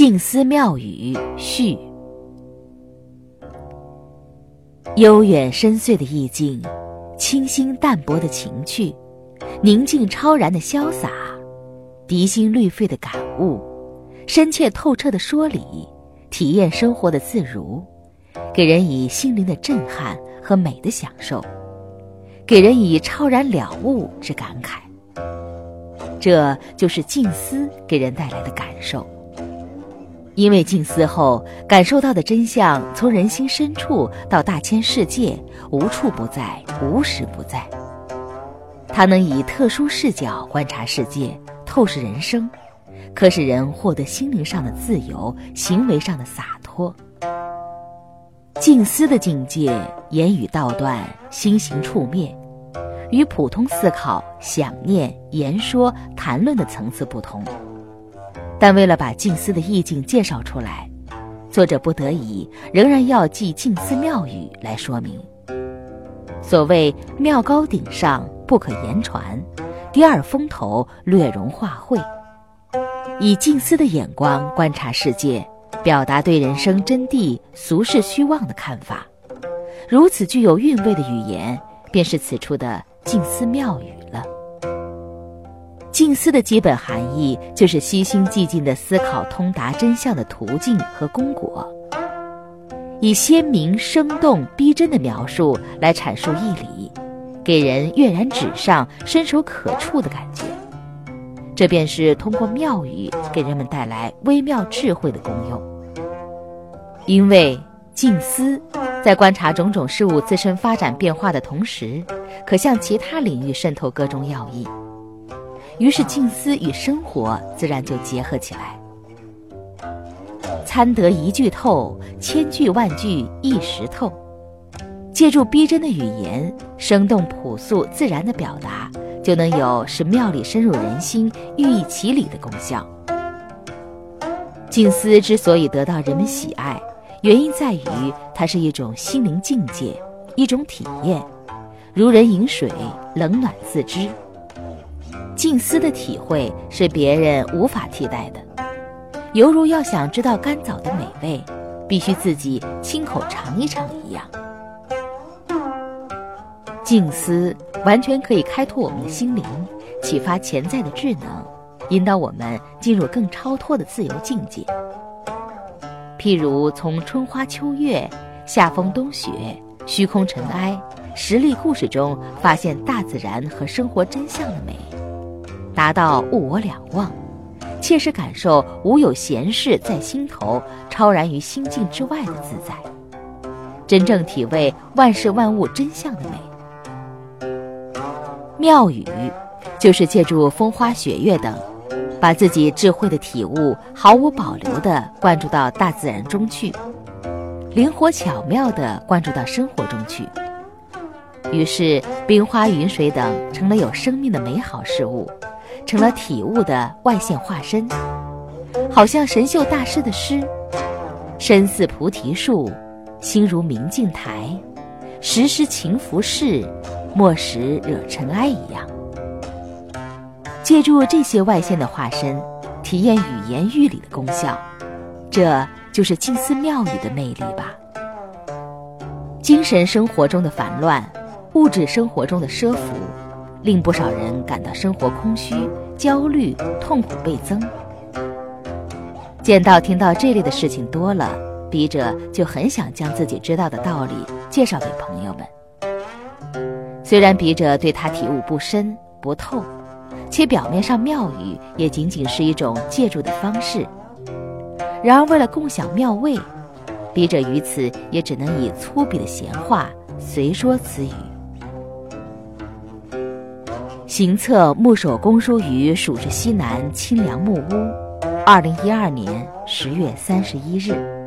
静思妙语序，悠远深邃的意境，清新淡泊的情趣，宁静超然的潇洒，涤心滤肺的感悟，深切透彻的说理，体验生活的自如，给人以心灵的震撼和美的享受，给人以超然了悟之感慨。这就是静思给人带来的感受。因为静思后感受到的真相，从人心深处到大千世界，无处不在，无时不在。它能以特殊视角观察世界，透视人生，可使人获得心灵上的自由，行为上的洒脱。静思的境界，言语道断，心行触灭，与普通思考、想念、言说、谈论的层次不同。但为了把静思的意境介绍出来，作者不得已仍然要记静思妙语来说明。所谓“妙高顶上不可言传，第二峰头略容画会”，以静思的眼光观察世界，表达对人生真谛、俗世虚妄的看法。如此具有韵味的语言，便是此处的静思妙语了。静思的基本含义就是悉心寂静的思考通达真相的途径和功果，以鲜明、生动、逼真的描述来阐述义理，给人跃然纸上、伸手可触的感觉。这便是通过妙语给人们带来微妙智慧的功用。因为静思在观察种种事物自身发展变化的同时，可向其他领域渗透各种要义。于是静思与生活自然就结合起来，参得一句透，千句万句一时透。借助逼真的语言，生动朴素自然的表达，就能有使妙理深入人心、寓意其理的功效。静思之所以得到人们喜爱，原因在于它是一种心灵境界，一种体验，如人饮水，冷暖自知。静思的体会是别人无法替代的，犹如要想知道甘枣的美味，必须自己亲口尝一尝一样。静思完全可以开拓我们的心灵，启发潜在的智能，引导我们进入更超脱的自由境界。譬如从春花秋月、夏风冬雪、虚空尘埃、实例故事中发现大自然和生活真相的美。达到物我两忘，切实感受无有闲事在心头，超然于心境之外的自在，真正体味万事万物真相的美。妙语，就是借助风花雪月等，把自己智慧的体悟毫无保留地灌注到大自然中去，灵活巧妙地灌注到生活中去。于是，冰花云水等成了有生命的美好事物。成了体悟的外现化身，好像神秀大师的诗：“身似菩提树，心如明镜台，时时勤拂拭，莫使惹尘埃。”一样。借助这些外现的化身，体验语言喻理的功效，这就是静思妙语的魅力吧。精神生活中的烦乱，物质生活中的奢浮。令不少人感到生活空虚、焦虑、痛苦倍增。见到、听到这类的事情多了，笔者就很想将自己知道的道理介绍给朋友们。虽然笔者对他体悟不深不透，且表面上妙语也仅仅是一种借助的方式，然而为了共享妙味，笔者于此也只能以粗鄙的闲话随说此语。行测木首公书于蜀之西南清凉木屋，二零一二年十月三十一日。